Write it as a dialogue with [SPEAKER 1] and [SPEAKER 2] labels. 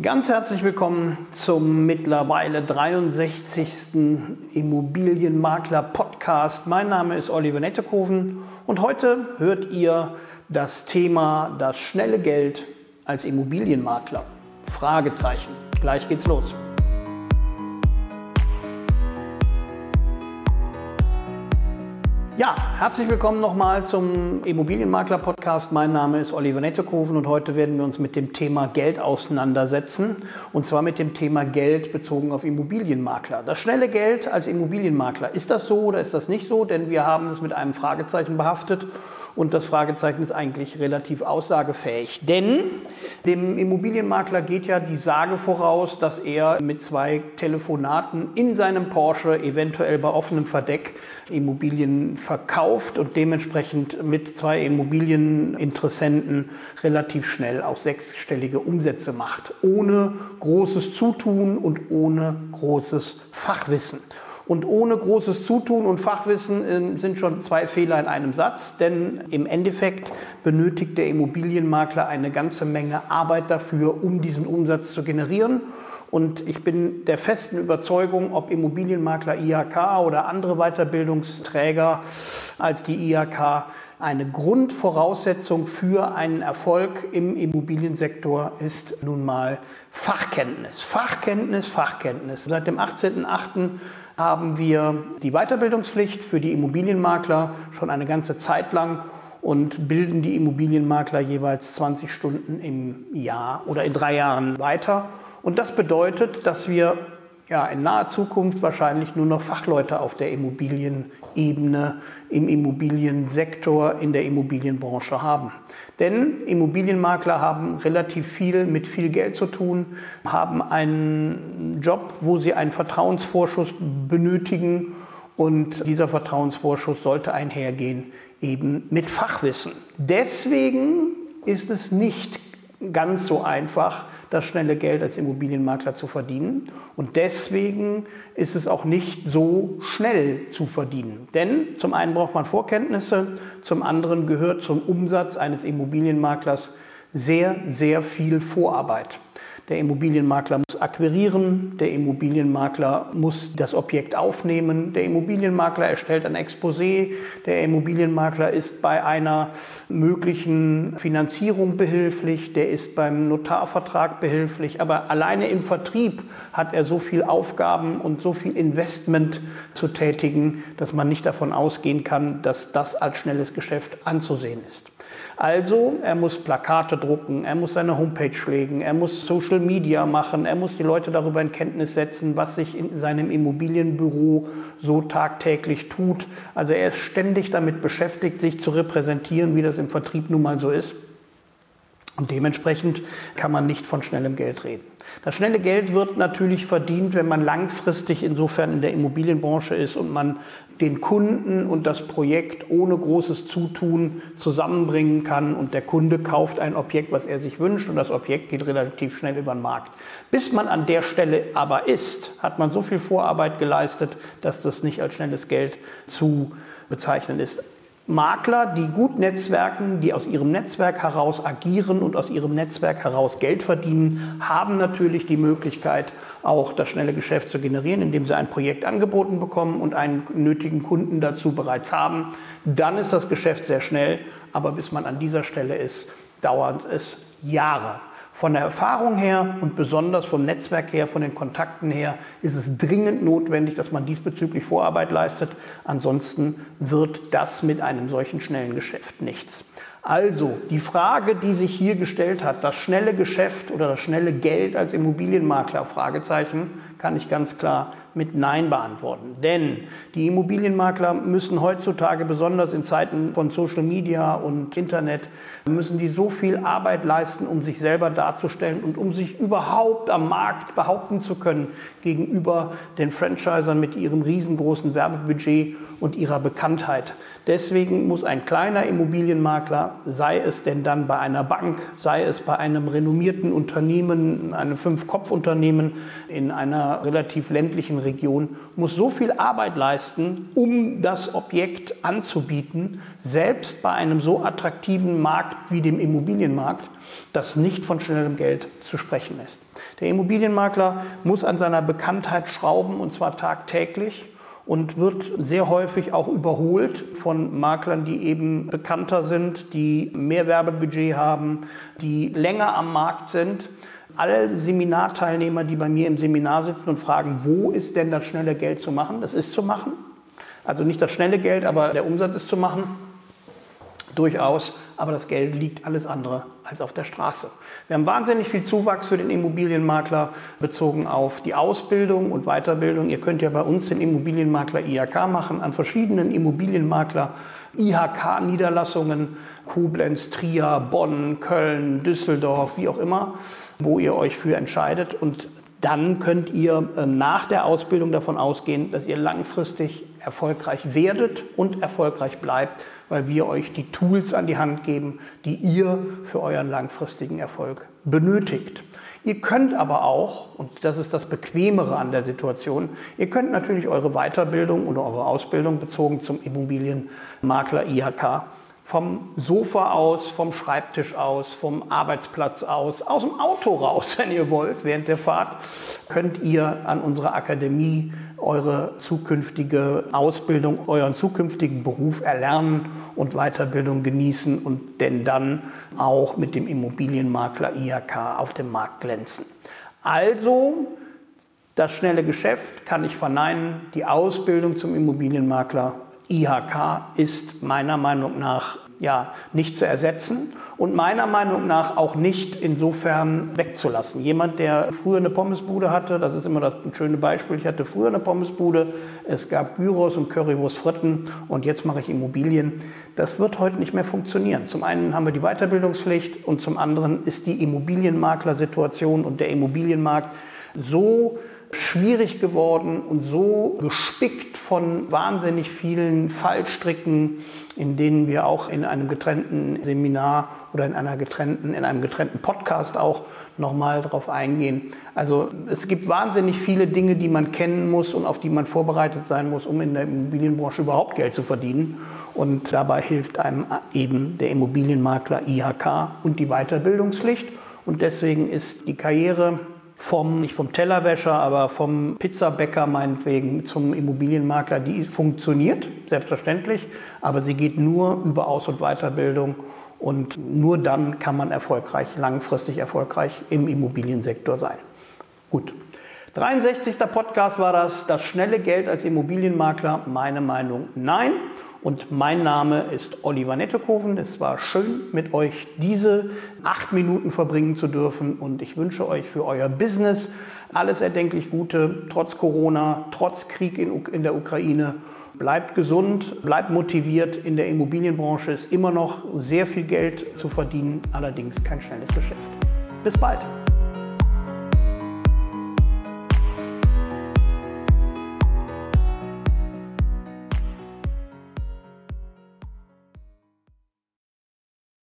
[SPEAKER 1] Ganz herzlich willkommen zum mittlerweile 63. Immobilienmakler Podcast. Mein Name ist Oliver Nettekoven und heute hört ihr das Thema das schnelle Geld als Immobilienmakler. Fragezeichen. Gleich geht's los. Ja, herzlich willkommen nochmal zum Immobilienmakler-Podcast. Mein Name ist Oliver Nettekoven und heute werden wir uns mit dem Thema Geld auseinandersetzen. Und zwar mit dem Thema Geld bezogen auf Immobilienmakler. Das schnelle Geld als Immobilienmakler. Ist das so oder ist das nicht so? Denn wir haben es mit einem Fragezeichen behaftet und das Fragezeichen ist eigentlich relativ aussagefähig. Denn dem Immobilienmakler geht ja die Sage voraus, dass er mit zwei Telefonaten in seinem Porsche, eventuell bei offenem Verdeck, Immobilien verkauft und dementsprechend mit zwei Immobilieninteressenten relativ schnell auch sechsstellige Umsätze macht. Ohne großes Zutun und ohne großes Fachwissen. Und ohne großes Zutun und Fachwissen äh, sind schon zwei Fehler in einem Satz, denn im Endeffekt benötigt der Immobilienmakler eine ganze Menge Arbeit dafür, um diesen Umsatz zu generieren. Und ich bin der festen Überzeugung, ob Immobilienmakler IHK oder andere Weiterbildungsträger als die IHK, eine Grundvoraussetzung für einen Erfolg im Immobiliensektor ist nun mal Fachkenntnis. Fachkenntnis, Fachkenntnis. Seit dem 18.08 haben wir die Weiterbildungspflicht für die Immobilienmakler schon eine ganze Zeit lang und bilden die Immobilienmakler jeweils 20 Stunden im Jahr oder in drei Jahren weiter. Und das bedeutet, dass wir ja, in naher Zukunft wahrscheinlich nur noch Fachleute auf der Immobilienebene, im Immobiliensektor, in der Immobilienbranche haben. Denn Immobilienmakler haben relativ viel mit viel Geld zu tun, haben einen Job, wo sie einen Vertrauensvorschuss benötigen und dieser Vertrauensvorschuss sollte einhergehen eben mit Fachwissen. Deswegen ist es nicht ganz so einfach, das schnelle Geld als Immobilienmakler zu verdienen. Und deswegen ist es auch nicht so schnell zu verdienen. Denn zum einen braucht man Vorkenntnisse, zum anderen gehört zum Umsatz eines Immobilienmaklers sehr, sehr viel Vorarbeit. Der Immobilienmakler muss akquirieren, der Immobilienmakler muss das Objekt aufnehmen, der Immobilienmakler erstellt ein Exposé, der Immobilienmakler ist bei einer möglichen Finanzierung behilflich, der ist beim Notarvertrag behilflich, aber alleine im Vertrieb hat er so viel Aufgaben und so viel Investment zu tätigen, dass man nicht davon ausgehen kann, dass das als schnelles Geschäft anzusehen ist. Also, er muss Plakate drucken, er muss seine Homepage pflegen, er muss Social Media machen, er muss die Leute darüber in Kenntnis setzen, was sich in seinem Immobilienbüro so tagtäglich tut. Also er ist ständig damit beschäftigt, sich zu repräsentieren, wie das im Vertrieb nun mal so ist. Und dementsprechend kann man nicht von schnellem Geld reden. Das schnelle Geld wird natürlich verdient, wenn man langfristig insofern in der Immobilienbranche ist und man den Kunden und das Projekt ohne großes Zutun zusammenbringen kann und der Kunde kauft ein Objekt, was er sich wünscht und das Objekt geht relativ schnell über den Markt. Bis man an der Stelle aber ist, hat man so viel Vorarbeit geleistet, dass das nicht als schnelles Geld zu bezeichnen ist. Makler, die gut netzwerken, die aus ihrem Netzwerk heraus agieren und aus ihrem Netzwerk heraus Geld verdienen, haben natürlich die Möglichkeit, auch das schnelle Geschäft zu generieren, indem sie ein Projekt angeboten bekommen und einen nötigen Kunden dazu bereits haben. Dann ist das Geschäft sehr schnell, aber bis man an dieser Stelle ist, dauert es Jahre. Von der Erfahrung her und besonders vom Netzwerk her, von den Kontakten her, ist es dringend notwendig, dass man diesbezüglich Vorarbeit leistet. Ansonsten wird das mit einem solchen schnellen Geschäft nichts. Also die Frage, die sich hier gestellt hat, das schnelle Geschäft oder das schnelle Geld als Immobilienmakler, Fragezeichen, kann ich ganz klar mit Nein beantworten. Denn die Immobilienmakler müssen heutzutage, besonders in Zeiten von Social Media und Internet, müssen die so viel Arbeit leisten, um sich selber darzustellen und um sich überhaupt am Markt behaupten zu können gegenüber den Franchisern mit ihrem riesengroßen Werbebudget und ihrer Bekanntheit. Deswegen muss ein kleiner Immobilienmakler, sei es denn dann bei einer Bank, sei es bei einem renommierten Unternehmen, einem Fünf-Kopf-Unternehmen in einer relativ ländlichen Region, muss so viel Arbeit leisten, um das Objekt anzubieten, selbst bei einem so attraktiven Markt wie dem Immobilienmarkt, dass nicht von schnellem Geld zu sprechen ist. Der Immobilienmakler muss an seiner Bekanntheit schrauben und zwar tagtäglich und wird sehr häufig auch überholt von Maklern, die eben bekannter sind, die mehr Werbebudget haben, die länger am Markt sind. Alle Seminarteilnehmer, die bei mir im Seminar sitzen und fragen, wo ist denn das schnelle Geld zu machen? Das ist zu machen. Also nicht das schnelle Geld, aber der Umsatz ist zu machen. Durchaus aber das Geld liegt alles andere als auf der Straße. Wir haben wahnsinnig viel Zuwachs für den Immobilienmakler bezogen auf die Ausbildung und Weiterbildung. Ihr könnt ja bei uns den Immobilienmakler IHK machen, an verschiedenen Immobilienmakler IHK-Niederlassungen, Koblenz, Trier, Bonn, Köln, Düsseldorf, wie auch immer, wo ihr euch für entscheidet. Und dann könnt ihr äh, nach der Ausbildung davon ausgehen, dass ihr langfristig erfolgreich werdet und erfolgreich bleibt weil wir euch die Tools an die Hand geben, die ihr für euren langfristigen Erfolg benötigt. Ihr könnt aber auch, und das ist das Bequemere an der Situation, ihr könnt natürlich eure Weiterbildung oder eure Ausbildung bezogen zum Immobilienmakler IHK vom Sofa aus, vom Schreibtisch aus, vom Arbeitsplatz aus, aus dem Auto raus, wenn ihr wollt, während der Fahrt, könnt ihr an unserer Akademie eure zukünftige Ausbildung, euren zukünftigen Beruf erlernen und Weiterbildung genießen und denn dann auch mit dem Immobilienmakler IHK auf dem Markt glänzen. Also das schnelle Geschäft kann ich verneinen. Die Ausbildung zum Immobilienmakler IHK ist meiner Meinung nach ja, nicht zu ersetzen und meiner Meinung nach auch nicht insofern wegzulassen. Jemand, der früher eine Pommesbude hatte, das ist immer das schöne Beispiel, ich hatte früher eine Pommesbude, es gab Gyros und Currywurst Fritten und jetzt mache ich Immobilien. Das wird heute nicht mehr funktionieren. Zum einen haben wir die Weiterbildungspflicht und zum anderen ist die Immobilienmaklersituation und der Immobilienmarkt so schwierig geworden und so gespickt von wahnsinnig vielen Fallstricken, in denen wir auch in einem getrennten Seminar oder in einer getrennten, in einem getrennten Podcast auch nochmal drauf eingehen. Also es gibt wahnsinnig viele Dinge, die man kennen muss und auf die man vorbereitet sein muss, um in der Immobilienbranche überhaupt Geld zu verdienen. Und dabei hilft einem eben der Immobilienmakler IHK und die Weiterbildungspflicht. Und deswegen ist die Karriere vom, nicht vom Tellerwäscher, aber vom Pizzabäcker meinetwegen zum Immobilienmakler, die funktioniert, selbstverständlich, aber sie geht nur über Aus- und Weiterbildung und nur dann kann man erfolgreich, langfristig erfolgreich im Immobiliensektor sein. Gut. 63. Podcast war das, das schnelle Geld als Immobilienmakler. Meine Meinung, nein. Und mein Name ist Oliver Nettekoven. Es war schön, mit euch diese acht Minuten verbringen zu dürfen. Und ich wünsche euch für euer Business alles erdenklich Gute, trotz Corona, trotz Krieg in, in der Ukraine. Bleibt gesund, bleibt motiviert. In der Immobilienbranche ist immer noch sehr viel Geld zu verdienen, allerdings kein schnelles Geschäft. Bis bald.